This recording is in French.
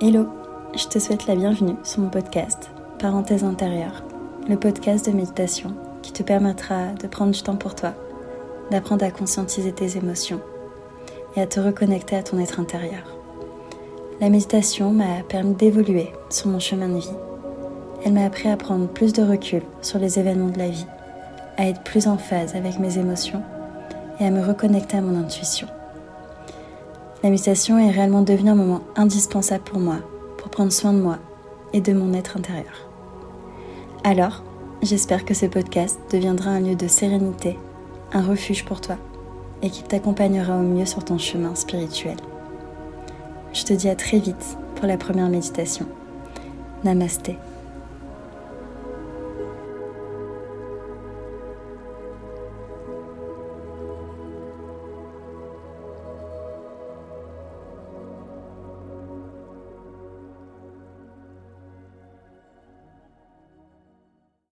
Hello, je te souhaite la bienvenue sur mon podcast Parenthèse intérieure, le podcast de méditation qui te permettra de prendre du temps pour toi, d'apprendre à conscientiser tes émotions et à te reconnecter à ton être intérieur. La méditation m'a permis d'évoluer sur mon chemin de vie. Elle m'a appris à prendre plus de recul sur les événements de la vie, à être plus en phase avec mes émotions et à me reconnecter à mon intuition. La méditation est réellement devenue un moment indispensable pour moi, pour prendre soin de moi et de mon être intérieur. Alors, j'espère que ce podcast deviendra un lieu de sérénité, un refuge pour toi, et qu'il t'accompagnera au mieux sur ton chemin spirituel. Je te dis à très vite pour la première méditation. Namasté.